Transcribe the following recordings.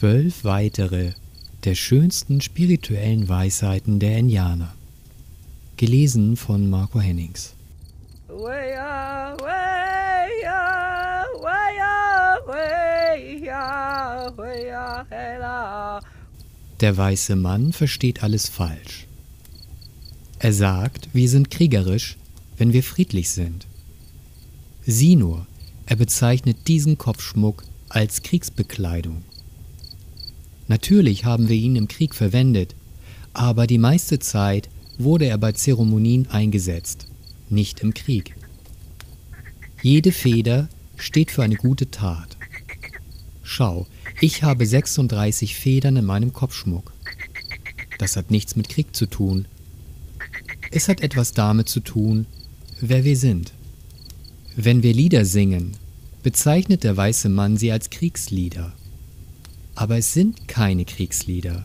Zwölf weitere der schönsten spirituellen Weisheiten der Indianer. Gelesen von Marco Hennings. Der weiße Mann versteht alles falsch. Er sagt, wir sind kriegerisch, wenn wir friedlich sind. Sieh nur, er bezeichnet diesen Kopfschmuck als Kriegsbekleidung. Natürlich haben wir ihn im Krieg verwendet, aber die meiste Zeit wurde er bei Zeremonien eingesetzt, nicht im Krieg. Jede Feder steht für eine gute Tat. Schau, ich habe 36 Federn in meinem Kopfschmuck. Das hat nichts mit Krieg zu tun. Es hat etwas damit zu tun, wer wir sind. Wenn wir Lieder singen, bezeichnet der weiße Mann sie als Kriegslieder. Aber es sind keine Kriegslieder.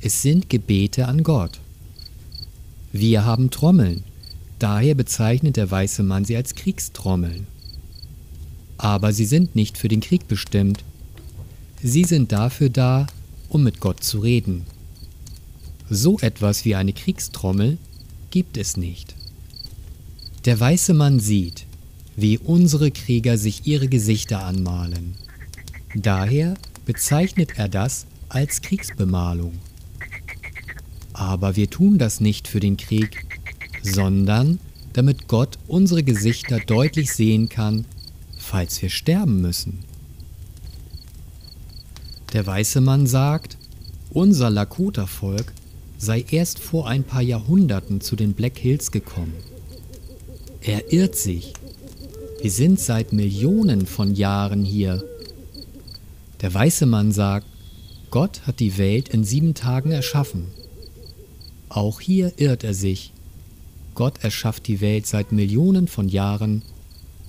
Es sind Gebete an Gott. Wir haben Trommeln, daher bezeichnet der weiße Mann sie als Kriegstrommeln. Aber sie sind nicht für den Krieg bestimmt. Sie sind dafür da, um mit Gott zu reden. So etwas wie eine Kriegstrommel gibt es nicht. Der weiße Mann sieht, wie unsere Krieger sich ihre Gesichter anmalen. Daher bezeichnet er das als Kriegsbemalung. Aber wir tun das nicht für den Krieg, sondern damit Gott unsere Gesichter deutlich sehen kann, falls wir sterben müssen. Der weiße Mann sagt, unser Lakota-Volk sei erst vor ein paar Jahrhunderten zu den Black Hills gekommen. Er irrt sich. Wir sind seit Millionen von Jahren hier. Der weiße Mann sagt, Gott hat die Welt in sieben Tagen erschaffen. Auch hier irrt er sich. Gott erschafft die Welt seit Millionen von Jahren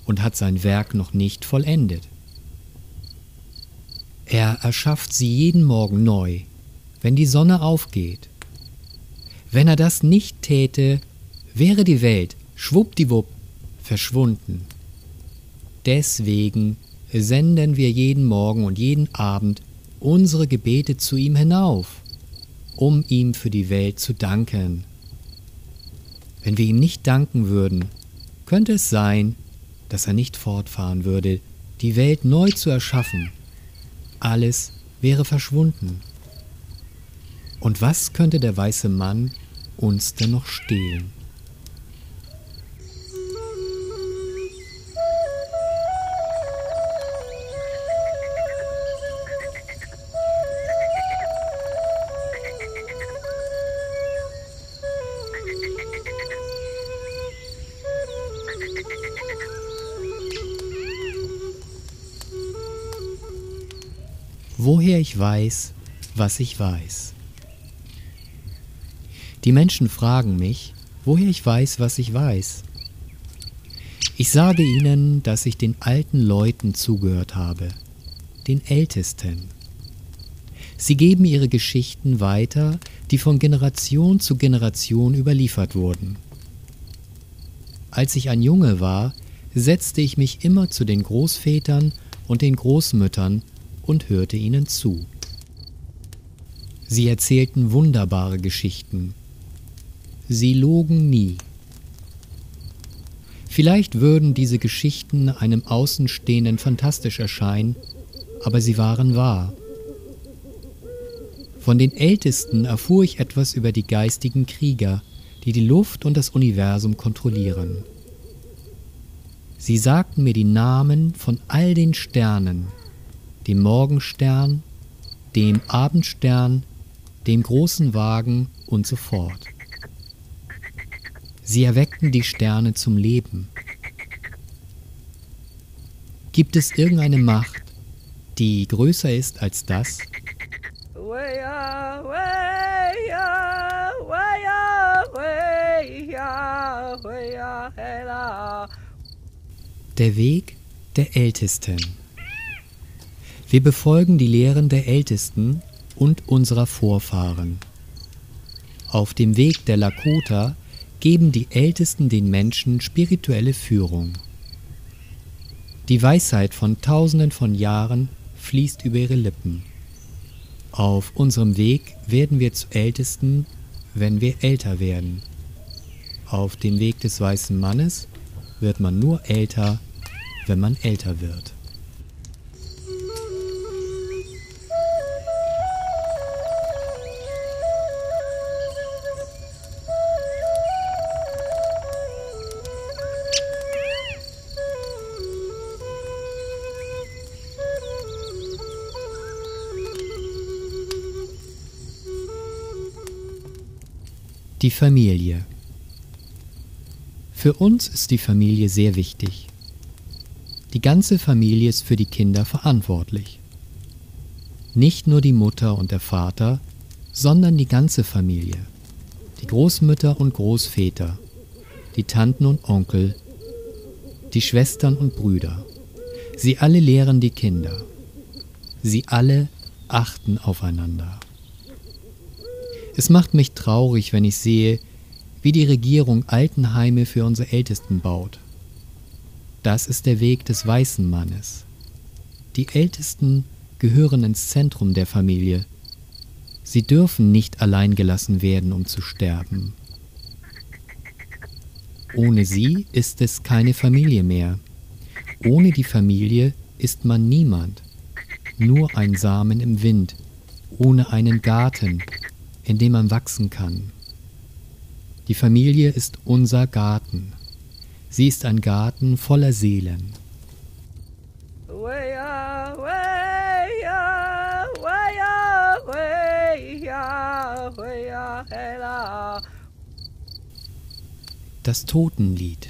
und hat sein Werk noch nicht vollendet. Er erschafft sie jeden Morgen neu, wenn die Sonne aufgeht. Wenn er das nicht täte, wäre die Welt schwuppdiwupp verschwunden. Deswegen senden wir jeden Morgen und jeden Abend unsere Gebete zu ihm hinauf um ihm für die Welt zu danken. Wenn wir ihm nicht danken würden, könnte es sein, dass er nicht fortfahren würde, die Welt neu zu erschaffen. Alles wäre verschwunden. Und was könnte der weiße Mann uns denn noch stehlen? Woher ich weiß, was ich weiß. Die Menschen fragen mich, woher ich weiß, was ich weiß. Ich sage ihnen, dass ich den alten Leuten zugehört habe, den Ältesten. Sie geben ihre Geschichten weiter, die von Generation zu Generation überliefert wurden. Als ich ein Junge war, setzte ich mich immer zu den Großvätern und den Großmüttern und hörte ihnen zu. Sie erzählten wunderbare Geschichten. Sie logen nie. Vielleicht würden diese Geschichten einem Außenstehenden fantastisch erscheinen, aber sie waren wahr. Von den Ältesten erfuhr ich etwas über die geistigen Krieger, die die Luft und das Universum kontrollieren. Sie sagten mir die Namen von all den Sternen, dem Morgenstern, dem Abendstern, dem großen Wagen und so fort. Sie erweckten die Sterne zum Leben. Gibt es irgendeine Macht, die größer ist als das? Der Weg der Ältesten. Wir befolgen die Lehren der Ältesten und unserer Vorfahren. Auf dem Weg der Lakota geben die Ältesten den Menschen spirituelle Führung. Die Weisheit von Tausenden von Jahren fließt über ihre Lippen. Auf unserem Weg werden wir zu Ältesten, wenn wir älter werden. Auf dem Weg des weißen Mannes wird man nur älter, wenn man älter wird. Die Familie. Für uns ist die Familie sehr wichtig. Die ganze Familie ist für die Kinder verantwortlich. Nicht nur die Mutter und der Vater, sondern die ganze Familie. Die Großmütter und Großväter, die Tanten und Onkel, die Schwestern und Brüder. Sie alle lehren die Kinder. Sie alle achten aufeinander. Es macht mich traurig, wenn ich sehe, wie die Regierung Altenheime für unsere Ältesten baut. Das ist der Weg des weißen Mannes. Die Ältesten gehören ins Zentrum der Familie. Sie dürfen nicht allein gelassen werden, um zu sterben. Ohne sie ist es keine Familie mehr. Ohne die Familie ist man niemand, nur ein Samen im Wind, ohne einen Garten, in dem man wachsen kann. Die Familie ist unser Garten. Sie ist ein Garten voller Seelen. Das Totenlied.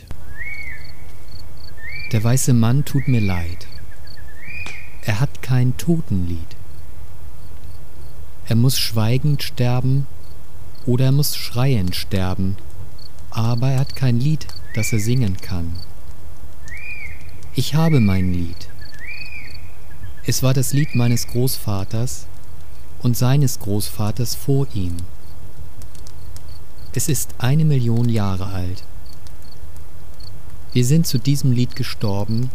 Der weiße Mann tut mir leid. Er hat kein Totenlied. Er muss schweigend sterben oder er muss schreiend sterben, aber er hat kein Lied, das er singen kann. Ich habe mein Lied. Es war das Lied meines Großvaters und seines Großvaters vor ihm. Es ist eine Million Jahre alt. Wir sind zu diesem Lied gestorben,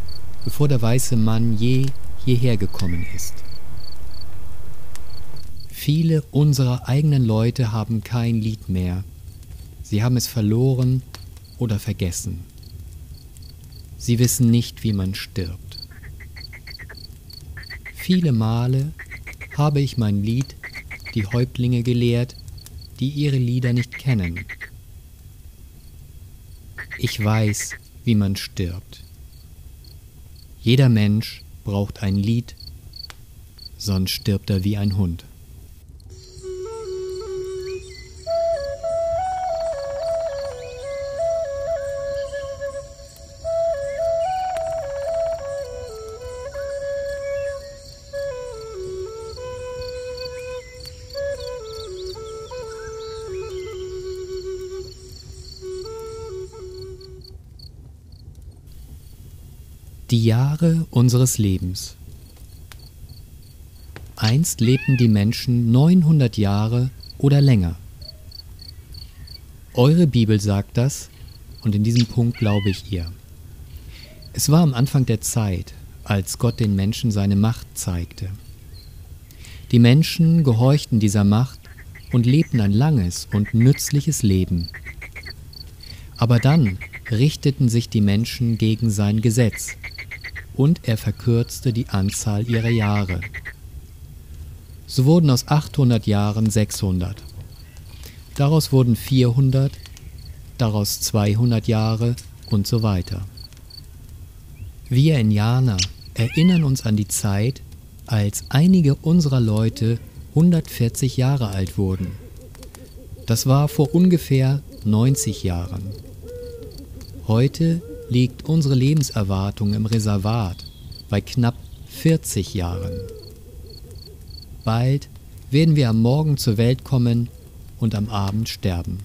bevor der weiße Mann je hierher gekommen ist. Viele unserer eigenen Leute haben kein Lied mehr. Sie haben es verloren oder vergessen. Sie wissen nicht, wie man stirbt. Viele Male habe ich mein Lied die Häuptlinge gelehrt, die ihre Lieder nicht kennen. Ich weiß, wie man stirbt. Jeder Mensch braucht ein Lied, sonst stirbt er wie ein Hund. Die Jahre unseres Lebens. Einst lebten die Menschen 900 Jahre oder länger. Eure Bibel sagt das und in diesem Punkt glaube ich ihr. Es war am Anfang der Zeit, als Gott den Menschen seine Macht zeigte. Die Menschen gehorchten dieser Macht und lebten ein langes und nützliches Leben. Aber dann richteten sich die Menschen gegen sein Gesetz und er verkürzte die Anzahl ihrer Jahre. So wurden aus 800 Jahren 600. Daraus wurden 400, daraus 200 Jahre und so weiter. Wir Indianer erinnern uns an die Zeit, als einige unserer Leute 140 Jahre alt wurden. Das war vor ungefähr 90 Jahren. Heute liegt unsere Lebenserwartung im Reservat bei knapp 40 Jahren. Bald werden wir am Morgen zur Welt kommen und am Abend sterben.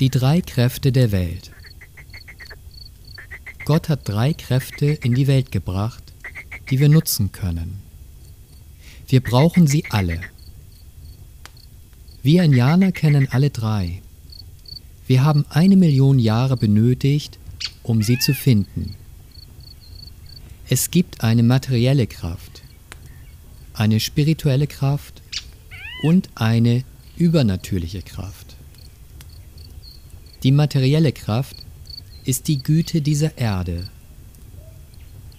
Die drei Kräfte der Welt. Gott hat drei Kräfte in die Welt gebracht, die wir nutzen können. Wir brauchen sie alle. Wir Indianer kennen alle drei. Wir haben eine Million Jahre benötigt, um sie zu finden. Es gibt eine materielle Kraft, eine spirituelle Kraft und eine übernatürliche Kraft. Die materielle Kraft ist die Güte dieser Erde.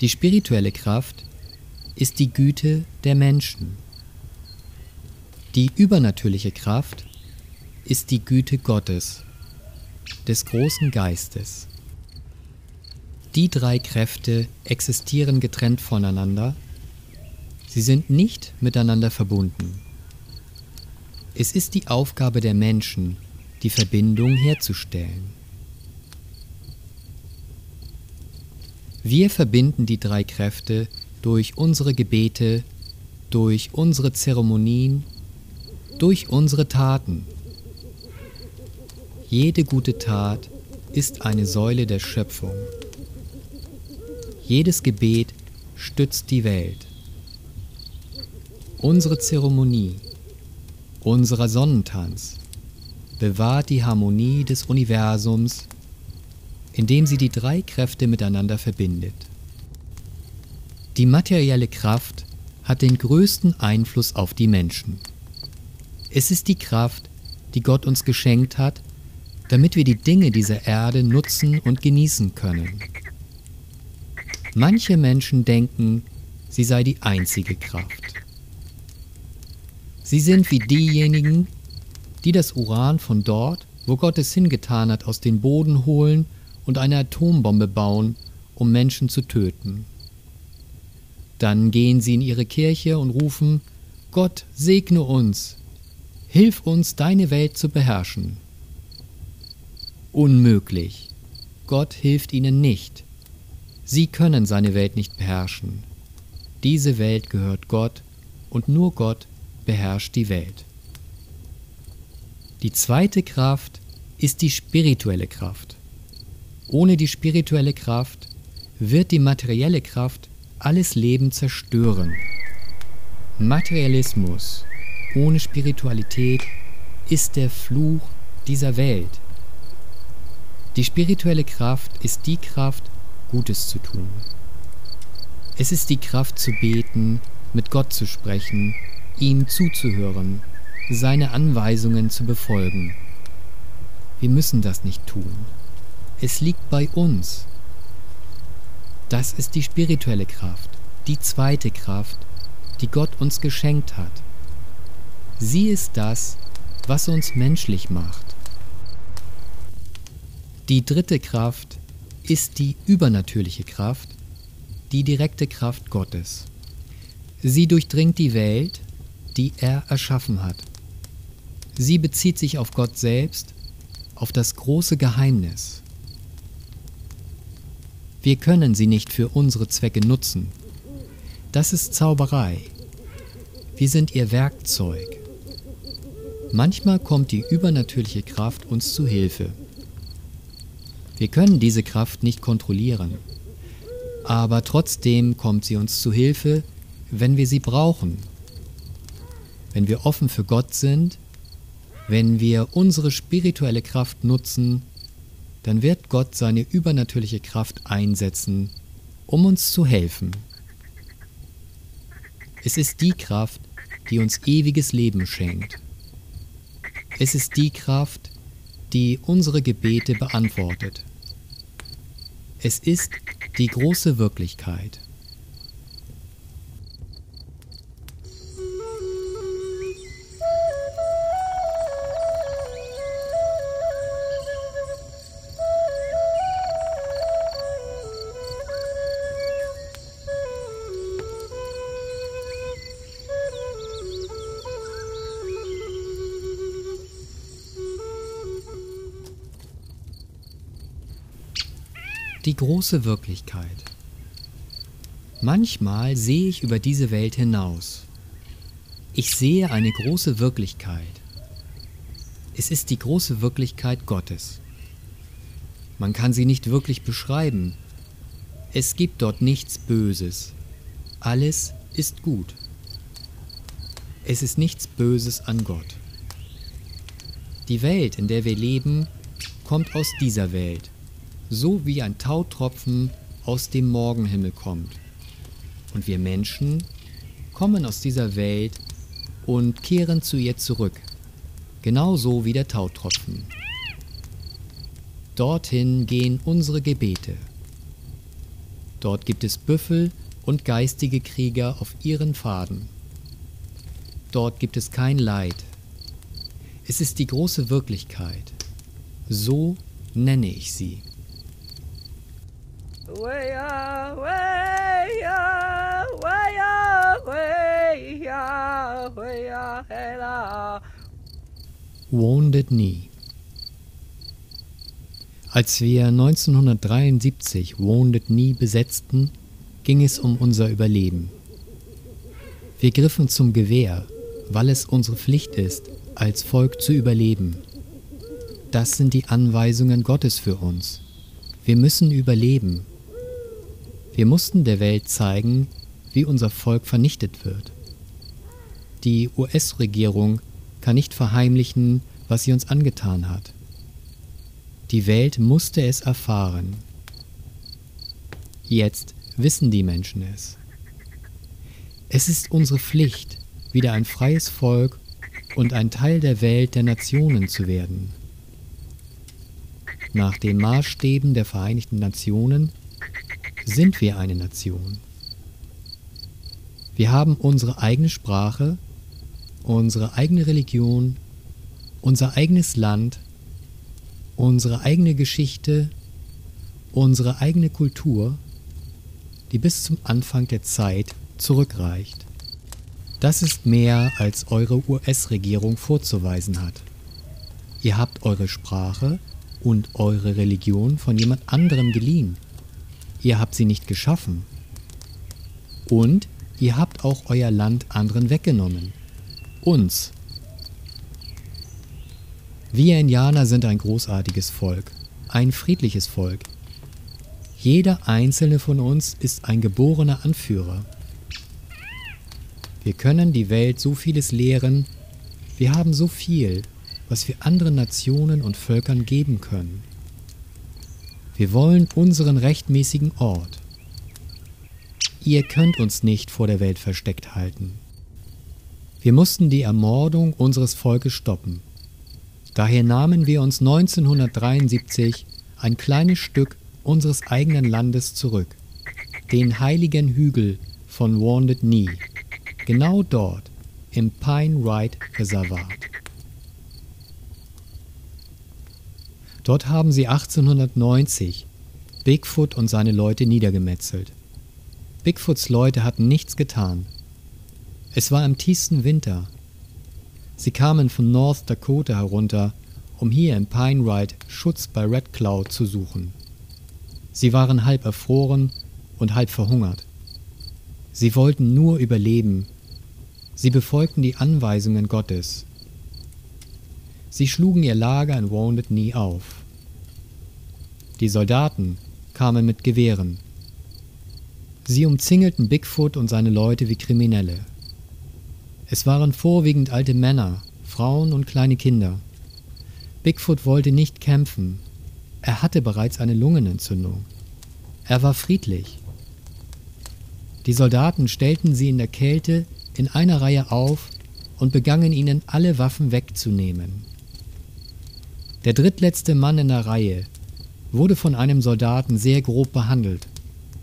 Die spirituelle Kraft ist die Güte der Menschen. Die übernatürliche Kraft ist die Güte Gottes, des großen Geistes. Die drei Kräfte existieren getrennt voneinander, sie sind nicht miteinander verbunden. Es ist die Aufgabe der Menschen, die Verbindung herzustellen. Wir verbinden die drei Kräfte durch unsere Gebete, durch unsere Zeremonien, durch unsere Taten. Jede gute Tat ist eine Säule der Schöpfung. Jedes Gebet stützt die Welt. Unsere Zeremonie, unser Sonnentanz bewahrt die Harmonie des Universums, indem sie die drei Kräfte miteinander verbindet. Die materielle Kraft hat den größten Einfluss auf die Menschen. Es ist die Kraft, die Gott uns geschenkt hat, damit wir die Dinge dieser Erde nutzen und genießen können. Manche Menschen denken, sie sei die einzige Kraft. Sie sind wie diejenigen, die das Uran von dort, wo Gott es hingetan hat, aus dem Boden holen und eine Atombombe bauen, um Menschen zu töten. Dann gehen sie in ihre Kirche und rufen, Gott segne uns, hilf uns, deine Welt zu beherrschen. Unmöglich. Gott hilft ihnen nicht. Sie können seine Welt nicht beherrschen. Diese Welt gehört Gott und nur Gott beherrscht die Welt. Die zweite Kraft ist die spirituelle Kraft. Ohne die spirituelle Kraft wird die materielle Kraft alles Leben zerstören. Materialismus ohne Spiritualität ist der Fluch dieser Welt. Die spirituelle Kraft ist die Kraft, Gutes zu tun. Es ist die Kraft zu beten, mit Gott zu sprechen, ihm zuzuhören, seine Anweisungen zu befolgen. Wir müssen das nicht tun. Es liegt bei uns. Das ist die spirituelle Kraft, die zweite Kraft, die Gott uns geschenkt hat. Sie ist das, was uns menschlich macht. Die dritte Kraft ist die übernatürliche Kraft, die direkte Kraft Gottes. Sie durchdringt die Welt, die er erschaffen hat. Sie bezieht sich auf Gott selbst, auf das große Geheimnis. Wir können sie nicht für unsere Zwecke nutzen. Das ist Zauberei. Wir sind ihr Werkzeug. Manchmal kommt die übernatürliche Kraft uns zu Hilfe. Wir können diese Kraft nicht kontrollieren. Aber trotzdem kommt sie uns zu Hilfe, wenn wir sie brauchen. Wenn wir offen für Gott sind, wenn wir unsere spirituelle Kraft nutzen, dann wird Gott seine übernatürliche Kraft einsetzen, um uns zu helfen. Es ist die Kraft, die uns ewiges Leben schenkt. Es ist die Kraft, die unsere Gebete beantwortet. Es ist die große Wirklichkeit. Große Wirklichkeit. Manchmal sehe ich über diese Welt hinaus. Ich sehe eine große Wirklichkeit. Es ist die große Wirklichkeit Gottes. Man kann sie nicht wirklich beschreiben. Es gibt dort nichts Böses. Alles ist gut. Es ist nichts Böses an Gott. Die Welt, in der wir leben, kommt aus dieser Welt, so wie ein Tautropfen aus dem Morgenhimmel kommt. Und wir Menschen kommen aus dieser Welt und kehren zu ihr zurück, genauso wie der Tautropfen. Dorthin gehen unsere Gebete. Dort gibt es Büffel und geistige Krieger auf ihren Pfaden. Dort gibt es kein Leid. Es ist die große Wirklichkeit. So nenne ich sie. Wounded Knee als wir 1973 Wounded Knee besetzten, ging es um unser Überleben. Wir griffen zum Gewehr, weil es unsere Pflicht ist, als Volk zu überleben. Das sind die Anweisungen Gottes für uns. Wir müssen überleben. Wir mussten der Welt zeigen, wie unser Volk vernichtet wird. Die US-Regierung kann nicht verheimlichen, was sie uns angetan hat. Die Welt musste es erfahren. Jetzt wissen die Menschen es. Es ist unsere Pflicht, wieder ein freies Volk und ein Teil der Welt der Nationen zu werden. Nach den Maßstäben der Vereinigten Nationen sind wir eine Nation. Wir haben unsere eigene Sprache, unsere eigene Religion, unser eigenes Land unsere eigene Geschichte, unsere eigene Kultur, die bis zum Anfang der Zeit zurückreicht. Das ist mehr, als eure US-Regierung vorzuweisen hat. Ihr habt eure Sprache und eure Religion von jemand anderem geliehen. Ihr habt sie nicht geschaffen. Und ihr habt auch euer Land anderen weggenommen. Uns, wir Indianer sind ein großartiges Volk, ein friedliches Volk. Jeder einzelne von uns ist ein geborener Anführer. Wir können die Welt so vieles lehren, wir haben so viel, was wir anderen Nationen und Völkern geben können. Wir wollen unseren rechtmäßigen Ort. Ihr könnt uns nicht vor der Welt versteckt halten. Wir mussten die Ermordung unseres Volkes stoppen. Daher nahmen wir uns 1973 ein kleines Stück unseres eigenen Landes zurück, den heiligen Hügel von Wounded Knee, genau dort im Pine Ride Reservat. Dort haben sie 1890 Bigfoot und seine Leute niedergemetzelt. Bigfoots Leute hatten nichts getan. Es war im tiefsten Winter Sie kamen von North Dakota herunter, um hier im Pine Ride Schutz bei Red Cloud zu suchen. Sie waren halb erfroren und halb verhungert. Sie wollten nur überleben. Sie befolgten die Anweisungen Gottes. Sie schlugen ihr Lager in Wounded Knee auf. Die Soldaten kamen mit Gewehren. Sie umzingelten Bigfoot und seine Leute wie Kriminelle. Es waren vorwiegend alte Männer, Frauen und kleine Kinder. Bigfoot wollte nicht kämpfen. Er hatte bereits eine Lungenentzündung. Er war friedlich. Die Soldaten stellten sie in der Kälte in einer Reihe auf und begannen ihnen alle Waffen wegzunehmen. Der drittletzte Mann in der Reihe wurde von einem Soldaten sehr grob behandelt.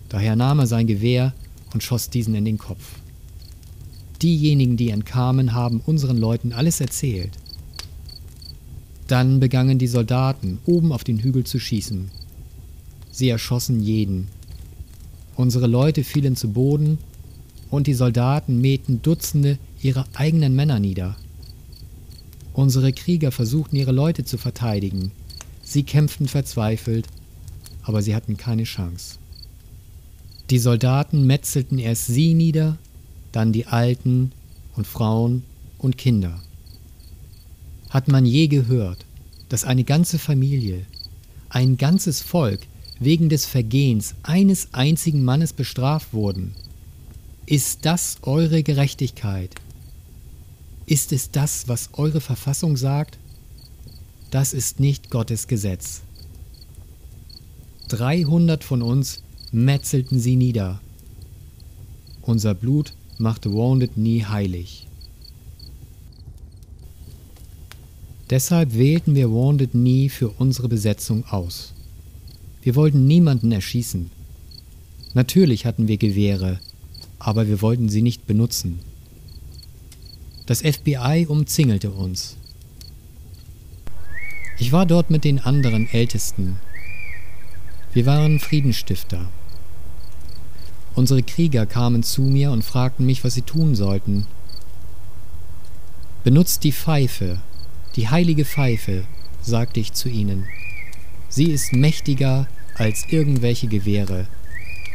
Daher nahm er sein Gewehr und schoss diesen in den Kopf. Diejenigen, die entkamen, haben unseren Leuten alles erzählt. Dann begannen die Soldaten, oben auf den Hügel zu schießen. Sie erschossen jeden. Unsere Leute fielen zu Boden und die Soldaten mähten Dutzende ihrer eigenen Männer nieder. Unsere Krieger versuchten ihre Leute zu verteidigen. Sie kämpften verzweifelt, aber sie hatten keine Chance. Die Soldaten metzelten erst sie nieder, dann die Alten und Frauen und Kinder. Hat man je gehört, dass eine ganze Familie, ein ganzes Volk wegen des Vergehens eines einzigen Mannes bestraft wurden? Ist das eure Gerechtigkeit? Ist es das, was eure Verfassung sagt? das ist nicht Gottes Gesetz. 300 von uns metzelten sie nieder. Unser Blut machte Wounded nie heilig. Deshalb wählten wir Wounded nie für unsere Besetzung aus. Wir wollten niemanden erschießen. Natürlich hatten wir Gewehre, aber wir wollten sie nicht benutzen. Das FBI umzingelte uns. Ich war dort mit den anderen Ältesten. Wir waren Friedensstifter. Unsere Krieger kamen zu mir und fragten mich, was sie tun sollten. Benutzt die Pfeife, die heilige Pfeife, sagte ich zu ihnen. Sie ist mächtiger als irgendwelche Gewehre,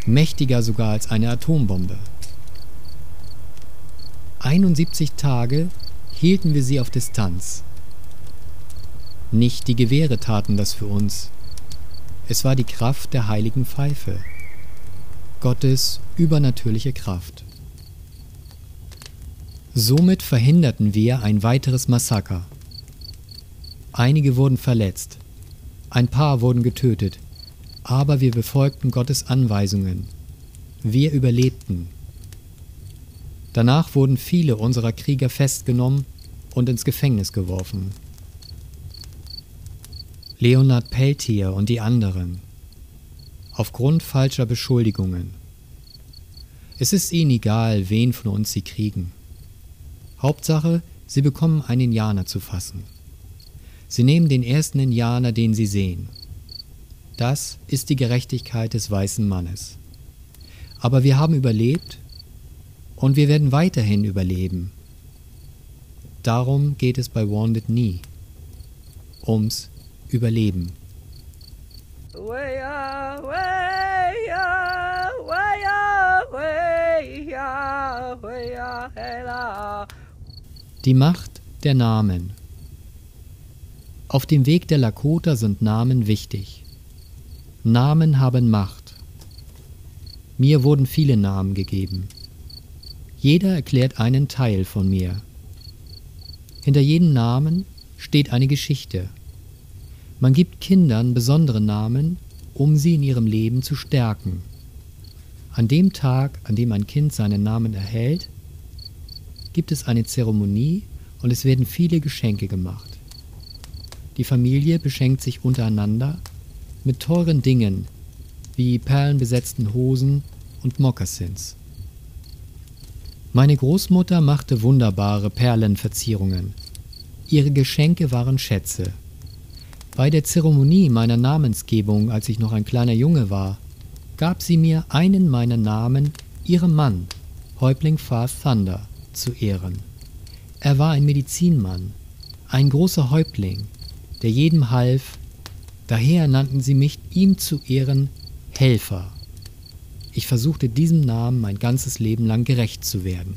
mächtiger sogar als eine Atombombe. 71 Tage hielten wir sie auf Distanz. Nicht die Gewehre taten das für uns. Es war die Kraft der heiligen Pfeife. Gottes übernatürliche Kraft. Somit verhinderten wir ein weiteres Massaker. Einige wurden verletzt, ein paar wurden getötet, aber wir befolgten Gottes Anweisungen. Wir überlebten. Danach wurden viele unserer Krieger festgenommen und ins Gefängnis geworfen. Leonard Peltier und die anderen. Aufgrund falscher Beschuldigungen. Es ist ihnen egal, wen von uns sie kriegen. Hauptsache, sie bekommen einen Indianer zu fassen. Sie nehmen den ersten Indianer, den sie sehen. Das ist die Gerechtigkeit des weißen Mannes. Aber wir haben überlebt und wir werden weiterhin überleben. Darum geht es bei Wounded nie. Ums überleben. Die Macht der Namen. Auf dem Weg der Lakota sind Namen wichtig. Namen haben Macht. Mir wurden viele Namen gegeben. Jeder erklärt einen Teil von mir. Hinter jedem Namen steht eine Geschichte. Man gibt Kindern besondere Namen, um sie in ihrem Leben zu stärken. An dem Tag, an dem ein Kind seinen Namen erhält, gibt es eine Zeremonie und es werden viele Geschenke gemacht. Die Familie beschenkt sich untereinander mit teuren Dingen wie perlenbesetzten Hosen und Mokassins. Meine Großmutter machte wunderbare Perlenverzierungen. Ihre Geschenke waren Schätze. Bei der Zeremonie meiner Namensgebung, als ich noch ein kleiner Junge war, gab sie mir einen meiner Namen ihrem Mann, Häuptling Far Thunder, zu Ehren. Er war ein Medizinmann, ein großer Häuptling, der jedem half, daher nannten sie mich ihm zu Ehren Helfer. Ich versuchte diesem Namen mein ganzes Leben lang gerecht zu werden.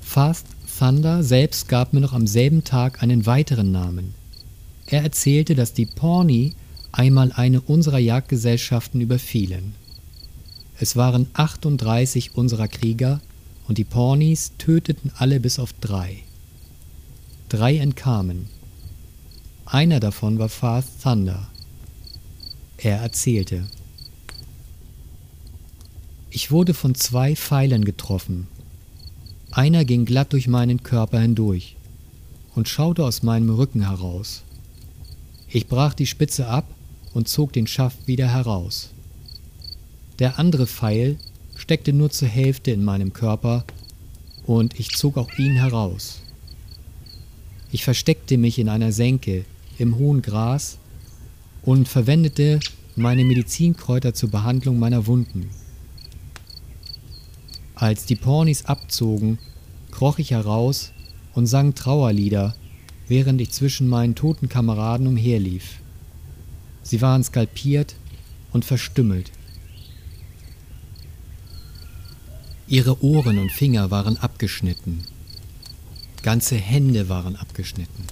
Fast Thunder selbst gab mir noch am selben Tag einen weiteren Namen, er erzählte, dass die Pawnee einmal eine unserer Jagdgesellschaften überfielen. Es waren 38 unserer Krieger und die Pawnees töteten alle bis auf drei. Drei entkamen. Einer davon war Fast Thunder. Er erzählte. Ich wurde von zwei Pfeilen getroffen. Einer ging glatt durch meinen Körper hindurch und schaute aus meinem Rücken heraus. Ich brach die Spitze ab und zog den Schaft wieder heraus. Der andere Pfeil steckte nur zur Hälfte in meinem Körper und ich zog auch ihn heraus. Ich versteckte mich in einer Senke im hohen Gras und verwendete meine Medizinkräuter zur Behandlung meiner Wunden. Als die Pornis abzogen, kroch ich heraus und sang Trauerlieder während ich zwischen meinen toten Kameraden umherlief. Sie waren skalpiert und verstümmelt. Ihre Ohren und Finger waren abgeschnitten. Ganze Hände waren abgeschnitten.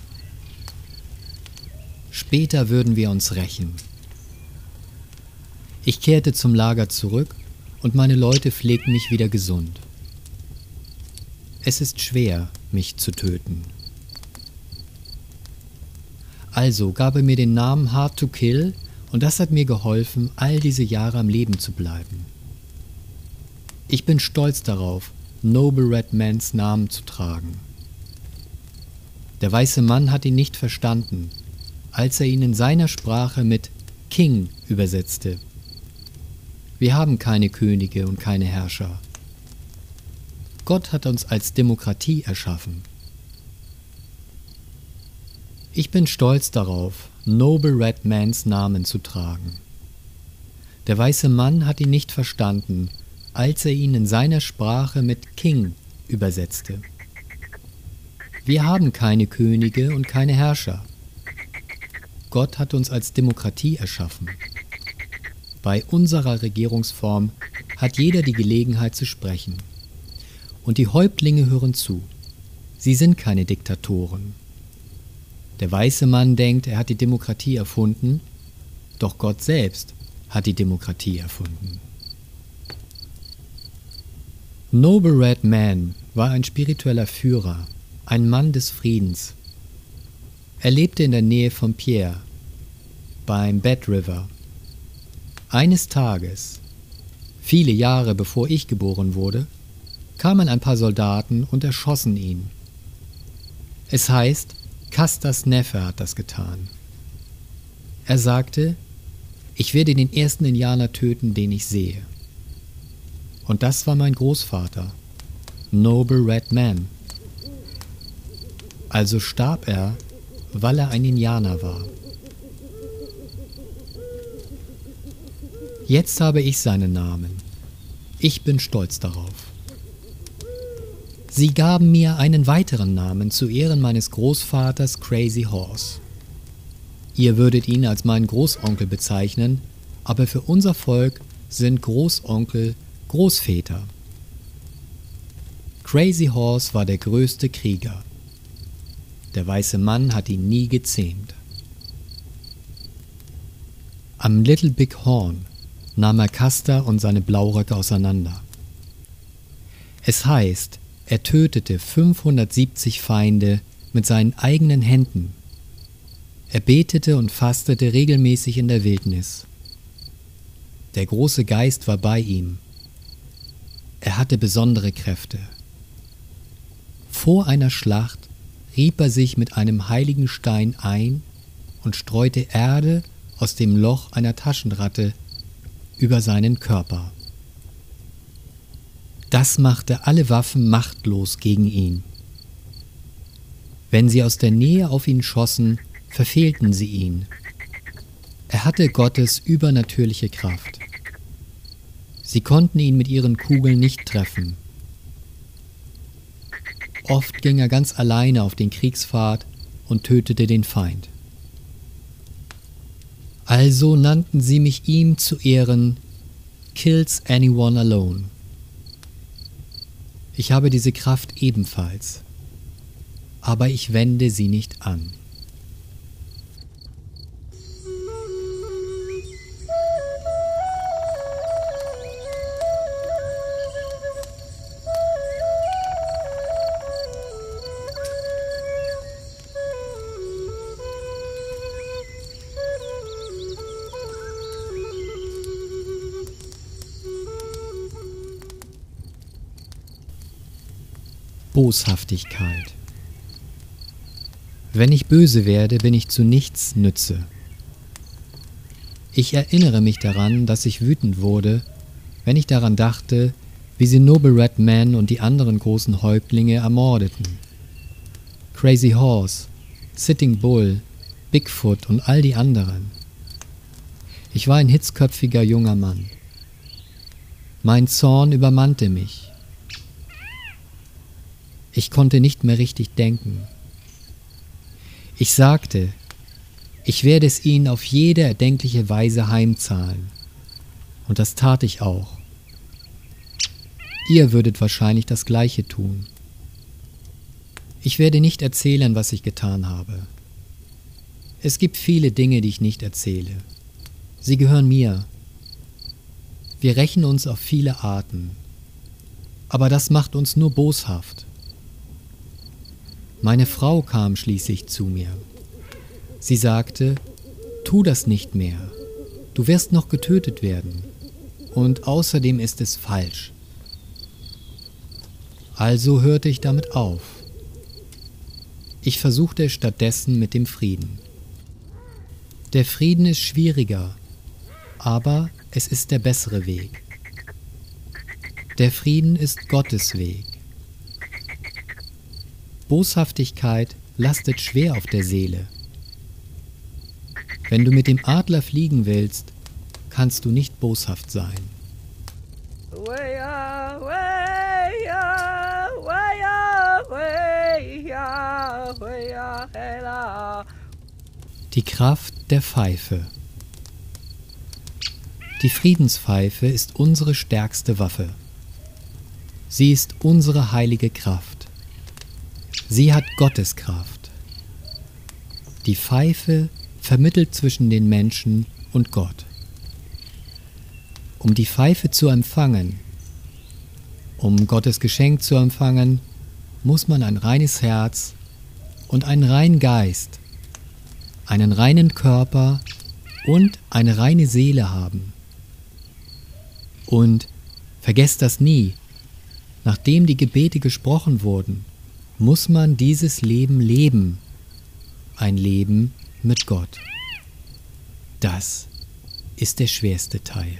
Später würden wir uns rächen. Ich kehrte zum Lager zurück und meine Leute pflegten mich wieder gesund. Es ist schwer, mich zu töten. Also gab er mir den Namen Hard to Kill und das hat mir geholfen, all diese Jahre am Leben zu bleiben. Ich bin stolz darauf, Noble Red Mans Namen zu tragen. Der weiße Mann hat ihn nicht verstanden, als er ihn in seiner Sprache mit King übersetzte. Wir haben keine Könige und keine Herrscher. Gott hat uns als Demokratie erschaffen. Ich bin stolz darauf, Noble Red Mans Namen zu tragen. Der weiße Mann hat ihn nicht verstanden, als er ihn in seiner Sprache mit King übersetzte. Wir haben keine Könige und keine Herrscher. Gott hat uns als Demokratie erschaffen. Bei unserer Regierungsform hat jeder die Gelegenheit zu sprechen. Und die Häuptlinge hören zu. Sie sind keine Diktatoren. Der weiße Mann denkt, er hat die Demokratie erfunden, doch Gott selbst hat die Demokratie erfunden. Noble Red Man war ein spiritueller Führer, ein Mann des Friedens. Er lebte in der Nähe von Pierre, beim Bad River. Eines Tages, viele Jahre bevor ich geboren wurde, kamen ein paar Soldaten und erschossen ihn. Es heißt, Casters Neffe hat das getan. Er sagte, ich werde den ersten Indianer töten, den ich sehe. Und das war mein Großvater, Noble Red Man. Also starb er, weil er ein Indianer war. Jetzt habe ich seinen Namen. Ich bin stolz darauf. Sie gaben mir einen weiteren Namen zu Ehren meines Großvaters Crazy Horse. Ihr würdet ihn als meinen Großonkel bezeichnen, aber für unser Volk sind Großonkel Großväter. Crazy Horse war der größte Krieger. Der weiße Mann hat ihn nie gezähmt. Am Little Big Horn nahm er Custer und seine Blauröcke auseinander. Es heißt, er tötete 570 Feinde mit seinen eigenen Händen. Er betete und fastete regelmäßig in der Wildnis. Der große Geist war bei ihm. Er hatte besondere Kräfte. Vor einer Schlacht rieb er sich mit einem heiligen Stein ein und streute Erde aus dem Loch einer Taschenratte über seinen Körper. Das machte alle Waffen machtlos gegen ihn. Wenn sie aus der Nähe auf ihn schossen, verfehlten sie ihn. Er hatte Gottes übernatürliche Kraft. Sie konnten ihn mit ihren Kugeln nicht treffen. Oft ging er ganz alleine auf den Kriegspfad und tötete den Feind. Also nannten sie mich ihm zu Ehren Kills Anyone Alone. Ich habe diese Kraft ebenfalls, aber ich wende sie nicht an. Boshaftigkeit. Wenn ich böse werde, bin ich zu nichts nütze. Ich erinnere mich daran, dass ich wütend wurde, wenn ich daran dachte, wie sie Noble Red Man und die anderen großen Häuptlinge ermordeten. Crazy Horse, Sitting Bull, Bigfoot und all die anderen. Ich war ein hitzköpfiger junger Mann. Mein Zorn übermannte mich. Ich konnte nicht mehr richtig denken. Ich sagte, ich werde es ihnen auf jede erdenkliche Weise heimzahlen. Und das tat ich auch. Ihr würdet wahrscheinlich das gleiche tun. Ich werde nicht erzählen, was ich getan habe. Es gibt viele Dinge, die ich nicht erzähle. Sie gehören mir. Wir rächen uns auf viele Arten. Aber das macht uns nur boshaft. Meine Frau kam schließlich zu mir. Sie sagte, tu das nicht mehr, du wirst noch getötet werden, und außerdem ist es falsch. Also hörte ich damit auf. Ich versuchte es stattdessen mit dem Frieden. Der Frieden ist schwieriger, aber es ist der bessere Weg. Der Frieden ist Gottes Weg. Boshaftigkeit lastet schwer auf der Seele. Wenn du mit dem Adler fliegen willst, kannst du nicht boshaft sein. Die Kraft der Pfeife. Die Friedenspfeife ist unsere stärkste Waffe. Sie ist unsere heilige Kraft. Sie hat Gottes Kraft. Die Pfeife vermittelt zwischen den Menschen und Gott. Um die Pfeife zu empfangen, um Gottes Geschenk zu empfangen, muss man ein reines Herz und einen reinen Geist, einen reinen Körper und eine reine Seele haben. Und vergesst das nie, nachdem die Gebete gesprochen wurden, muss man dieses Leben leben, ein Leben mit Gott. Das ist der schwerste Teil.